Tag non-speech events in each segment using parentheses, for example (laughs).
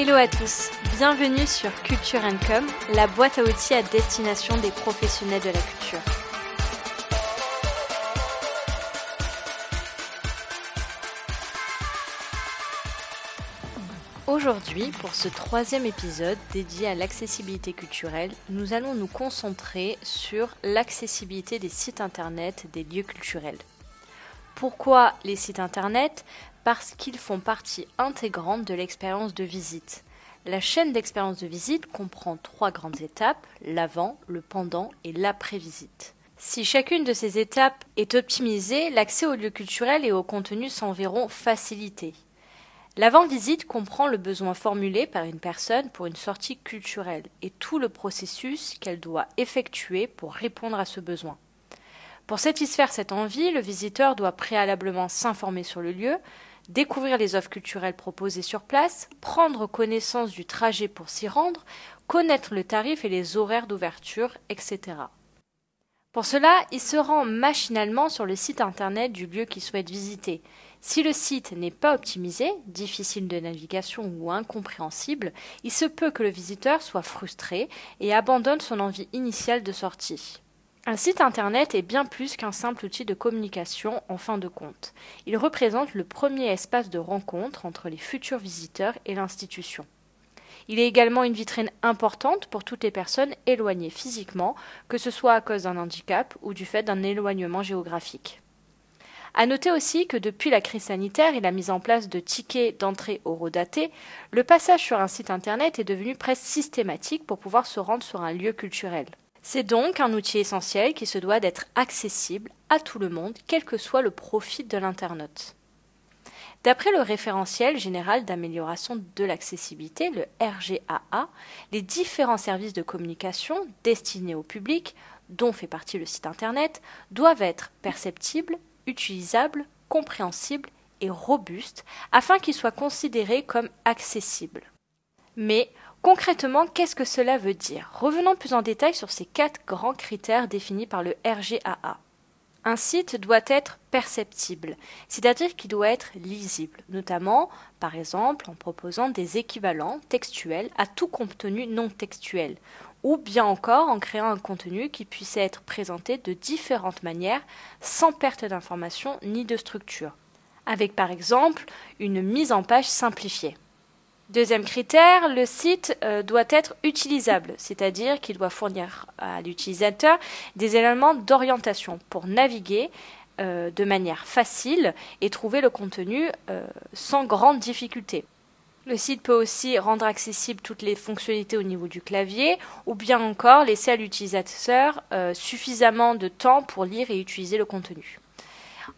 Hello à tous, bienvenue sur Culture Com, la boîte à outils à destination des professionnels de la culture. Aujourd'hui, pour ce troisième épisode dédié à l'accessibilité culturelle, nous allons nous concentrer sur l'accessibilité des sites internet des lieux culturels. Pourquoi les sites internet? Parce qu'ils font partie intégrante de l'expérience de visite. La chaîne d'expérience de visite comprend trois grandes étapes, l'avant, le pendant et l'après-visite. Si chacune de ces étapes est optimisée, l'accès aux lieux culturels et aux contenus s'en verront facilité. L'avant-visite comprend le besoin formulé par une personne pour une sortie culturelle et tout le processus qu'elle doit effectuer pour répondre à ce besoin. Pour satisfaire cette envie, le visiteur doit préalablement s'informer sur le lieu, découvrir les offres culturelles proposées sur place, prendre connaissance du trajet pour s'y rendre, connaître le tarif et les horaires d'ouverture, etc. Pour cela, il se rend machinalement sur le site internet du lieu qu'il souhaite visiter. Si le site n'est pas optimisé, difficile de navigation ou incompréhensible, il se peut que le visiteur soit frustré et abandonne son envie initiale de sortie. Un site internet est bien plus qu'un simple outil de communication en fin de compte. Il représente le premier espace de rencontre entre les futurs visiteurs et l'institution. Il est également une vitrine importante pour toutes les personnes éloignées physiquement, que ce soit à cause d'un handicap ou du fait d'un éloignement géographique. À noter aussi que depuis la crise sanitaire et la mise en place de tickets d'entrée horodatés, le passage sur un site internet est devenu presque systématique pour pouvoir se rendre sur un lieu culturel. C'est donc un outil essentiel qui se doit d'être accessible à tout le monde, quel que soit le profit de l'internaute. D'après le référentiel général d'amélioration de l'accessibilité, le RGAA, les différents services de communication destinés au public, dont fait partie le site Internet, doivent être perceptibles, utilisables, compréhensibles et robustes afin qu'ils soient considérés comme accessibles. Mais concrètement, qu'est-ce que cela veut dire? Revenons plus en détail sur ces quatre grands critères définis par le RGAA. Un site doit être perceptible, c'est-à-dire qu'il doit être lisible, notamment, par exemple, en proposant des équivalents textuels à tout contenu non textuel, ou bien encore en créant un contenu qui puisse être présenté de différentes manières sans perte d'information ni de structure, avec par exemple une mise en page simplifiée. Deuxième critère, le site euh, doit être utilisable, c'est-à-dire qu'il doit fournir à l'utilisateur des éléments d'orientation pour naviguer euh, de manière facile et trouver le contenu euh, sans grande difficulté. Le site peut aussi rendre accessibles toutes les fonctionnalités au niveau du clavier ou bien encore laisser à l'utilisateur suffisamment de temps pour lire et utiliser le contenu.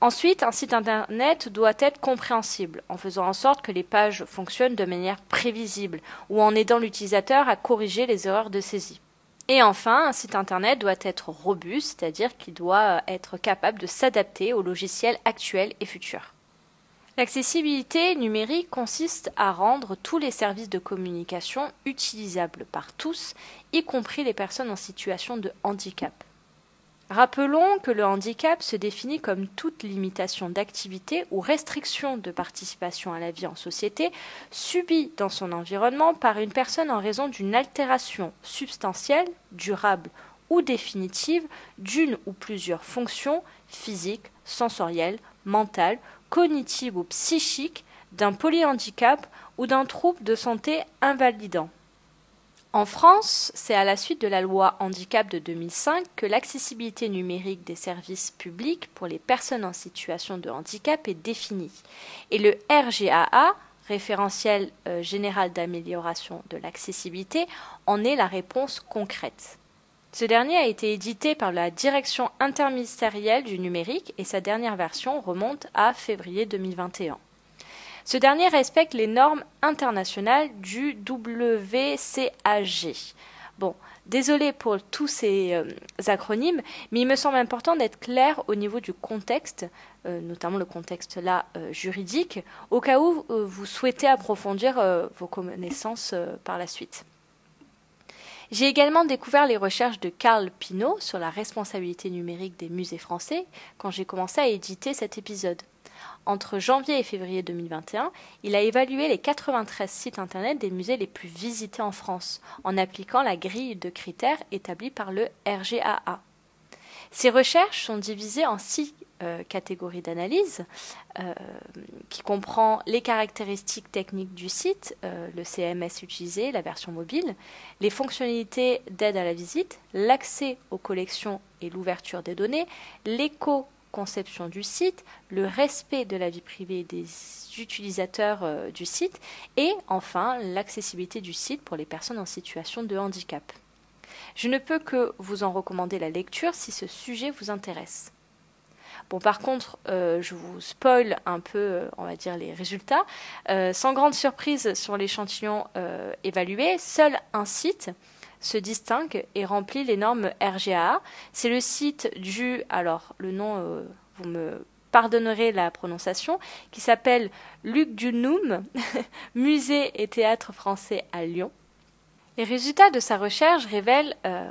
Ensuite, un site Internet doit être compréhensible, en faisant en sorte que les pages fonctionnent de manière prévisible, ou en aidant l'utilisateur à corriger les erreurs de saisie. Et enfin, un site Internet doit être robuste, c'est-à-dire qu'il doit être capable de s'adapter aux logiciels actuels et futurs. L'accessibilité numérique consiste à rendre tous les services de communication utilisables par tous, y compris les personnes en situation de handicap. Rappelons que le handicap se définit comme toute limitation d'activité ou restriction de participation à la vie en société subie dans son environnement par une personne en raison d'une altération substantielle, durable ou définitive d'une ou plusieurs fonctions physiques, sensorielles, mentales, cognitives ou psychiques, d'un polyhandicap ou d'un trouble de santé invalidant. En France, c'est à la suite de la loi handicap de 2005 que l'accessibilité numérique des services publics pour les personnes en situation de handicap est définie. Et le RGAA, référentiel euh, général d'amélioration de l'accessibilité, en est la réponse concrète. Ce dernier a été édité par la Direction interministérielle du numérique et sa dernière version remonte à février 2021. Ce dernier respecte les normes internationales du WCAG. Bon, désolé pour tous ces euh, acronymes, mais il me semble important d'être clair au niveau du contexte, euh, notamment le contexte là euh, juridique, au cas où vous souhaitez approfondir vos connaissances par la suite. J'ai également découvert les recherches de Carl Pinault sur la responsabilité numérique des musées français quand j'ai commencé à éditer cet épisode. Entre janvier et février 2021, il a évalué les 93 sites internet des musées les plus visités en France en appliquant la grille de critères établie par le RGAA. Ces recherches sont divisées en six euh, catégorie d'analyse euh, qui comprend les caractéristiques techniques du site, euh, le CMS utilisé, la version mobile, les fonctionnalités d'aide à la visite, l'accès aux collections et l'ouverture des données, l'éco-conception du site, le respect de la vie privée des utilisateurs du site et enfin l'accessibilité du site pour les personnes en situation de handicap. Je ne peux que vous en recommander la lecture si ce sujet vous intéresse. Bon, par contre, euh, je vous spoil un peu, euh, on va dire, les résultats. Euh, sans grande surprise sur l'échantillon évalué, seul un site se distingue et remplit les normes RGA. C'est le site du, alors le nom, vous me pardonnerez la prononciation, qui s'appelle Luc Dunum, (laughs) Musée et Théâtre français à Lyon. Les résultats de sa recherche révèlent euh,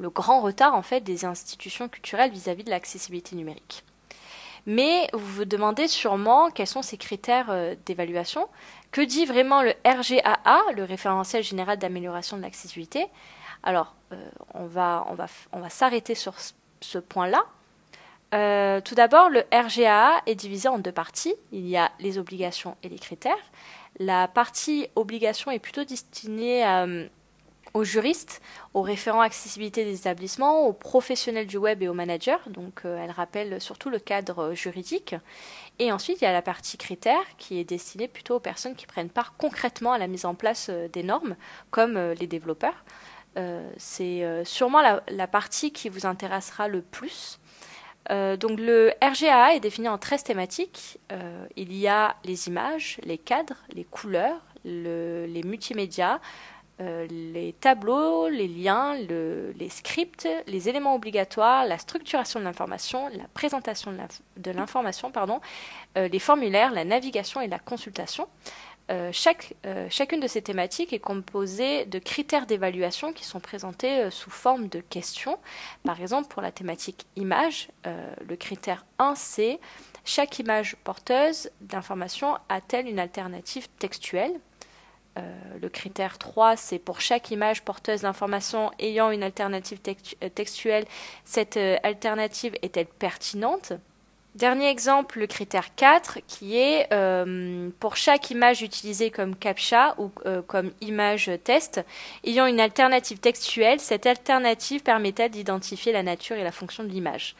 le grand retard en fait des institutions culturelles vis-à-vis de l'accessibilité numérique. Mais vous vous demandez sûrement quels sont ces critères euh, d'évaluation. Que dit vraiment le RGAA, le référentiel général d'amélioration de l'accessibilité? Alors, euh, on va, on va, on va s'arrêter sur ce point-là. tout d'abord, le RGAA est divisé en deux parties. Il y a les obligations et les critères. La partie obligation est plutôt destinée euh, aux juristes, aux référents accessibilité des établissements, aux professionnels du web et aux managers. Donc euh, elle rappelle surtout le cadre juridique. Et ensuite, il y a la partie critères qui est destinée plutôt aux personnes qui prennent part concrètement à la mise en place euh, des normes, comme les développeurs. C'est sûrement la, partie qui vous intéressera le plus. Euh, donc le RGAA est défini en 13 thématiques. Euh, il y a les images, les cadres, les couleurs, les multimédias, euh, les tableaux, les liens, les scripts, les éléments obligatoires, la structuration de l'information, la présentation de l'information, pardon, les formulaires, la navigation et la consultation. Euh, chaque, euh, chacune de ces thématiques est composée de critères d'évaluation qui sont présentés euh, sous forme de questions. Par exemple, pour la thématique image, le critère 1, c'est chaque image porteuse d'information a-t-elle une alternative textuelle? Le critère 3, c'est pour chaque image porteuse d'information ayant une alternative textuelle, cette alternative est-elle pertinente? Dernier exemple, le critère 4, qui est euh, pour chaque image utilisée comme CAPTCHA ou euh, comme image test, ayant une alternative textuelle, cette alternative permettait d'identifier la nature et la fonction de l'image.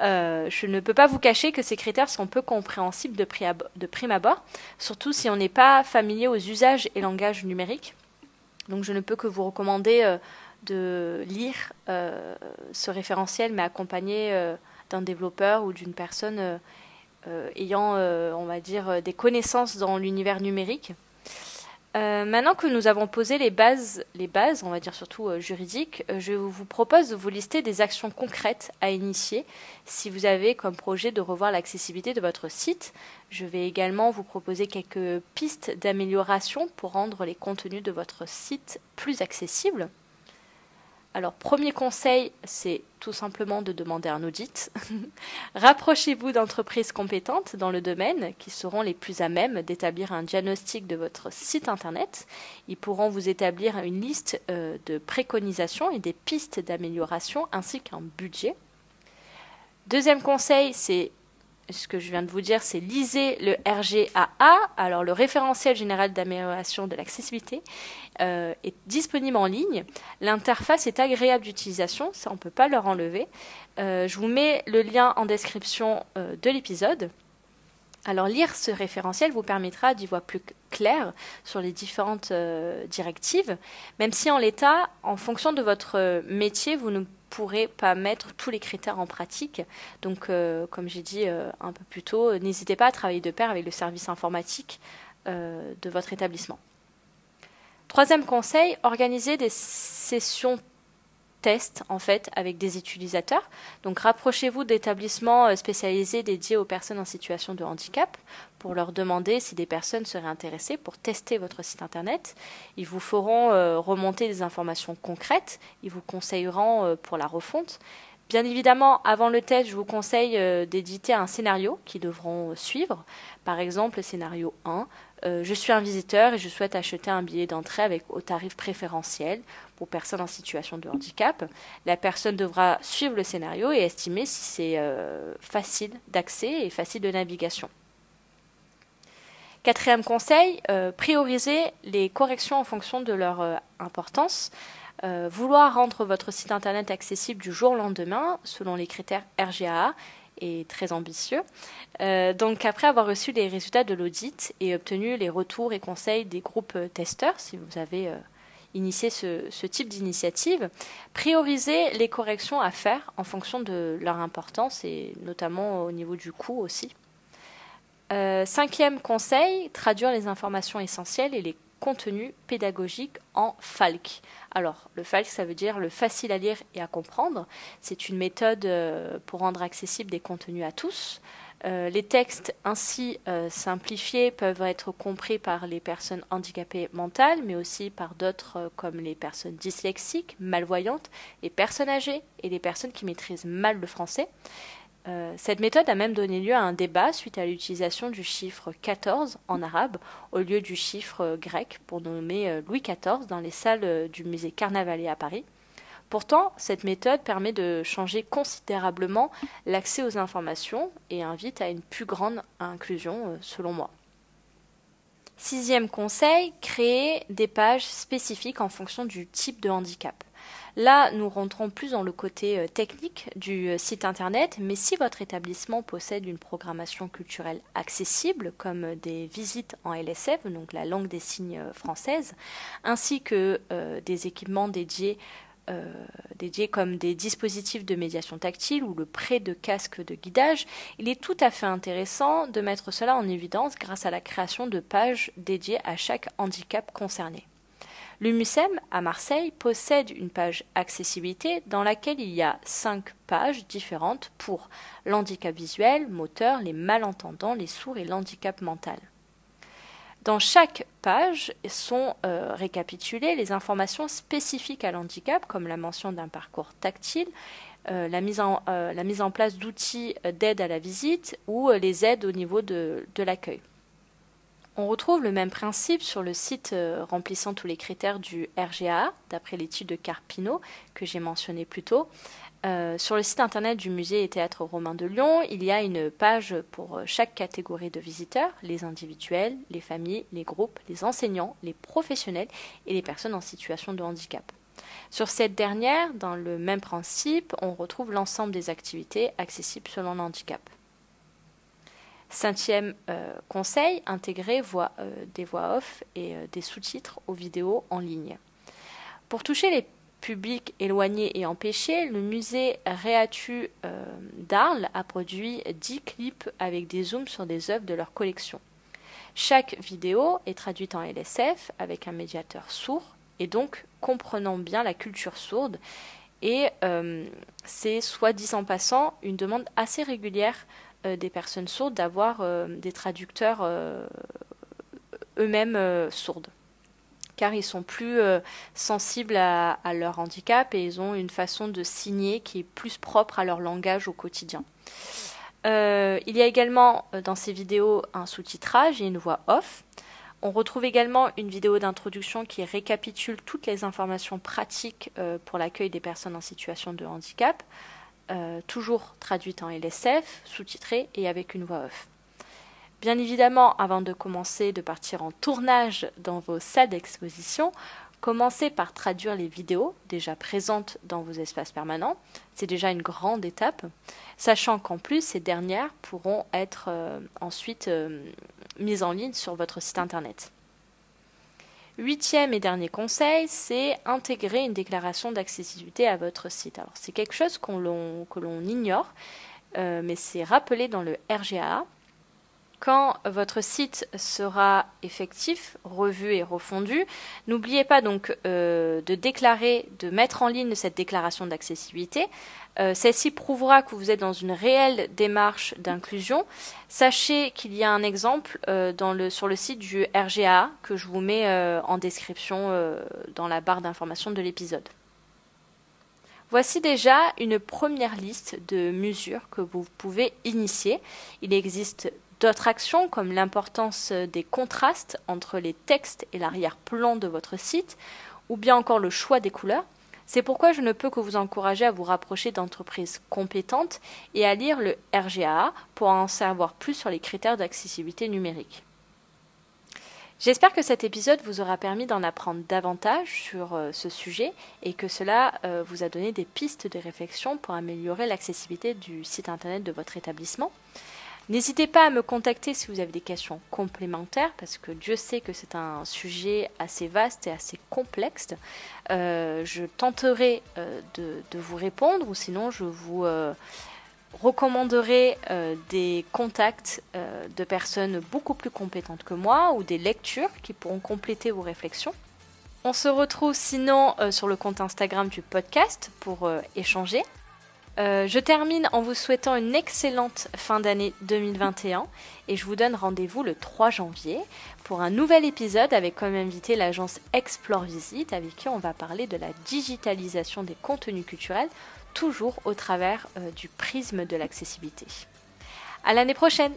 Euh, je ne peux pas vous cacher que ces critères sont peu compréhensibles de, prime abord, surtout si on n'est pas familier aux usages et langages numériques. Donc je ne peux que vous recommander de lire ce référentiel, mais accompagné d'un développeur ou d'une personne euh, euh, ayant, euh, on va dire, des connaissances dans l'univers numérique. Maintenant que nous avons posé les bases, on va dire surtout juridiques, je vous propose de vous lister des actions concrètes à initier si vous avez comme projet de revoir l'accessibilité de votre site. Je vais également vous proposer quelques pistes d'amélioration pour rendre les contenus de votre site plus accessibles. Alors, premier conseil, c'est tout simplement de demander un audit. (laughs) Rapprochez-vous d'entreprises compétentes dans le domaine qui seront les plus à même d'établir un diagnostic de votre site Internet. Ils pourront vous établir une liste euh, de préconisations et des pistes d'amélioration ainsi qu'un budget. Deuxième conseil, c'est ce que je viens de vous dire, c'est lisez le RGAA, alors le référentiel général d'amélioration de l'accessibilité, euh, est disponible en ligne. L'interface est agréable d'utilisation, ça on ne peut pas leur enlever. Euh, je vous mets le lien en description euh, de l'épisode. Alors lire ce référentiel vous permettra d'y voir plus clair sur les différentes directives, même si en l'état, en fonction de votre métier, vous ne pourrez pas mettre tous les critères en pratique. Donc, euh, comme j'ai dit euh, un peu plus tôt, n'hésitez pas à travailler de pair avec le service informatique euh, de votre établissement. Troisième conseil, organisez des sessions test en fait avec des utilisateurs. Donc rapprochez-vous d'établissements euh, spécialisés dédiés aux personnes en situation de handicap pour leur demander si des personnes seraient intéressées pour tester votre site internet. Ils vous feront euh, remonter des informations concrètes, ils vous conseilleront euh, pour la refonte. Bien évidemment, avant le test, je vous conseille d'éditer un scénario qui devront suivre. Par exemple, le scénario 1, je suis un visiteur et je souhaite acheter un billet d'entrée avec au tarif préférentiel pour personnes en situation de handicap. La personne devra suivre le scénario et estimer si c'est facile d'accès et facile de navigation. Quatrième conseil, euh, prioriser les corrections en fonction de leur euh, importance. Euh, vouloir rendre votre site internet accessible du jour au lendemain selon les critères RGA très ambitieux. donc après avoir reçu les résultats de l'audit et obtenu les retours et conseils des groupes testeurs, si vous avez initié ce, type d'initiative, priorisez les corrections à faire en fonction de leur importance et notamment au niveau du coût aussi. Euh, cinquième conseil, traduire les informations essentielles et les contenus pédagogiques en FALC. Alors, le FALC, ça veut dire le facile à lire et à comprendre. C'est une méthode euh, pour rendre accessible des contenus à tous. Euh, les textes ainsi simplifiés peuvent être compris par les personnes handicapées mentales, mais aussi par d'autres comme les personnes dyslexiques, malvoyantes, les personnes âgées et les personnes qui maîtrisent mal le français. Euh, cette méthode a même donné lieu à un débat suite à l'utilisation du chiffre 14 en arabe au lieu du chiffre grec pour nommer euh, Louis XIV dans les salles euh, du musée Carnavalet à Paris. Pourtant, cette méthode permet de changer considérablement l'accès aux informations et invite à une plus grande inclusion, selon moi. Sixième conseil, créer des pages spécifiques en fonction du type de handicap. Là, nous rentrons plus dans le côté euh, technique du euh, site internet, mais si votre établissement possède une programmation culturelle accessible, comme euh, des visites en LSF, donc la langue des signes française, ainsi que des équipements dédiés dédiés comme des dispositifs de médiation tactile ou le prêt de casques de guidage, il est tout à fait intéressant de mettre cela en évidence grâce à la création de pages dédiées à chaque handicap concerné. L'UMUSEM à Marseille possède une page accessibilité dans laquelle il y a cinq pages différentes pour l'handicap visuel, moteur, les malentendants, les sourds et l'handicap mental. Dans chaque page sont euh, récapitulées les informations spécifiques à l'handicap, comme la mention d'un parcours tactile, euh, euh, la, mise en, place d'outils d'aide à la visite ou les aides au niveau de l'accueil. On retrouve le même principe sur le site euh, remplissant tous les critères du RGA, d'après l'étude de Carpino que j'ai mentionné plus tôt. Euh, sur le site internet du musée et théâtre romain de Lyon, il y a une page pour euh, chaque catégorie de visiteurs, les individuels, les familles, les groupes, les enseignants, les professionnels et les personnes en situation de handicap. Sur cette dernière, dans le même principe, on retrouve l'ensemble des activités accessibles selon le handicap. Cinquième euh, conseil, intégrer euh, des voix off et euh, des sous-titres aux vidéos en ligne. Pour toucher les publics éloignés et empêchés, le musée Réatu d'Arles a produit 10 clips avec des zooms sur des œuvres de leur collection. Chaque vidéo est traduite en LSF avec un médiateur sourd et donc comprenant bien la culture sourde. Et c'est, soit dit en passant, une demande assez régulière des personnes sourdes d'avoir euh, des traducteurs euh, eux-mêmes sourdes car ils sont plus sensibles à, leur handicap et ils ont une façon de signer qui est plus propre à leur langage au quotidien. il y a également dans ces vidéos un sous-titrage et une voix off. On retrouve également une vidéo d'introduction qui récapitule toutes les informations pratiques pour l'accueil des personnes en situation de handicap. Euh, toujours traduite en LSF, sous-titrée et avec une voix off. Bien évidemment, avant de commencer de partir en tournage dans vos salles d'exposition, commencez par traduire les vidéos déjà présentes dans vos espaces permanents. C'est déjà une grande étape, sachant qu'en plus, ces dernières pourront être euh, ensuite euh, mises en ligne sur votre site internet. Huitième et dernier conseil, c'est intégrer une déclaration d'accessibilité à votre site. Alors c'est quelque chose que l'on ignore, euh, mais c'est rappelé dans le RGA. Quand votre site sera effectif, revu et refondu, n'oubliez pas donc euh, de déclarer, de mettre en ligne cette déclaration d'accessibilité. Euh, celle-ci prouvera que vous êtes dans une réelle démarche d'inclusion. Sachez qu'il y a un exemple euh, sur le site du RGA que je vous mets en description dans la barre d'information de l'épisode. Voici déjà une première liste de mesures que vous pouvez initier. Il existe d'autres actions comme l'importance des contrastes entre les textes et l'arrière-plan de votre site, ou bien encore le choix des couleurs. C'est pourquoi je ne peux que vous encourager à vous rapprocher d'entreprises compétentes et à lire le RGA pour en savoir plus sur les critères d'accessibilité numérique. J'espère que cet épisode vous aura permis d'en apprendre davantage sur euh, ce sujet et que cela euh, vous a donné des pistes de réflexion pour améliorer l'accessibilité du site internet de votre établissement. N'hésitez pas à me contacter si vous avez des questions complémentaires, parce que Dieu sait que c'est un sujet assez vaste et assez complexe. Euh, je tenterai euh, de, vous répondre, ou sinon je vous euh, recommanderai des contacts de personnes beaucoup plus compétentes que moi, ou des lectures qui pourront compléter vos réflexions. On se retrouve sinon sur le compte Instagram du podcast pour échanger. Euh, je termine en vous souhaitant une excellente fin d'année 2021 et je vous donne rendez-vous le 3 janvier pour un nouvel épisode avec comme invité l'agence Explore Visite avec qui on va parler de la digitalisation des contenus culturels toujours au travers euh, du prisme de l'accessibilité. À l'année prochaine!